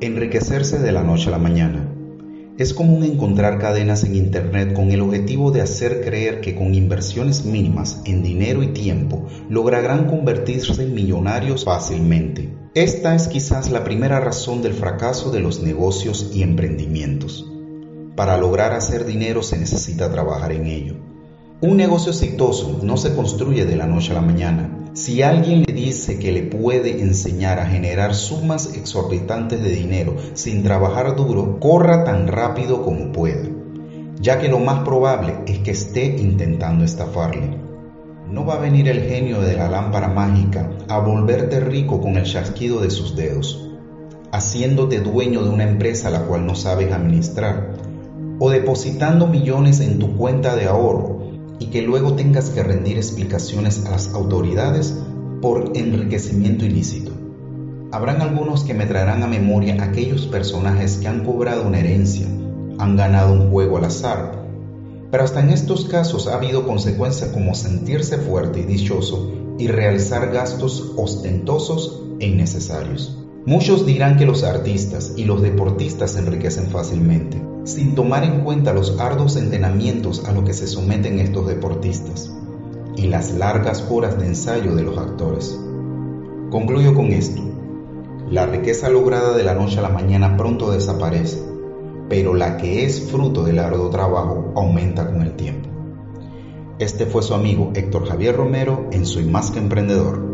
Enriquecerse de la noche a la mañana. Es común encontrar cadenas en Internet con el objetivo de hacer creer que con inversiones mínimas en dinero y tiempo lograrán convertirse en millonarios fácilmente. Esta es quizás la primera razón del fracaso de los negocios y emprendimientos. Para lograr hacer dinero se necesita trabajar en ello. Un negocio exitoso no se construye de la noche a la mañana. Si alguien le dice que le puede enseñar a generar sumas exorbitantes de dinero sin trabajar duro, corra tan rápido como pueda, ya que lo más probable es que esté intentando estafarle. No va a venir el genio de la lámpara mágica a volverte rico con el chasquido de sus dedos, haciéndote dueño de una empresa la cual no sabes administrar, o depositando millones en tu cuenta de ahorro y que luego tengas que rendir explicaciones a las autoridades por enriquecimiento ilícito. Habrán algunos que me traerán a memoria aquellos personajes que han cobrado una herencia, han ganado un juego al azar, pero hasta en estos casos ha habido consecuencias como sentirse fuerte y dichoso y realizar gastos ostentosos e innecesarios. Muchos dirán que los artistas y los deportistas se enriquecen fácilmente, sin tomar en cuenta los arduos entrenamientos a los que se someten estos deportistas y las largas horas de ensayo de los actores. Concluyo con esto. La riqueza lograda de la noche a la mañana pronto desaparece, pero la que es fruto del arduo trabajo aumenta con el tiempo. Este fue su amigo Héctor Javier Romero en Soy Más que Emprendedor.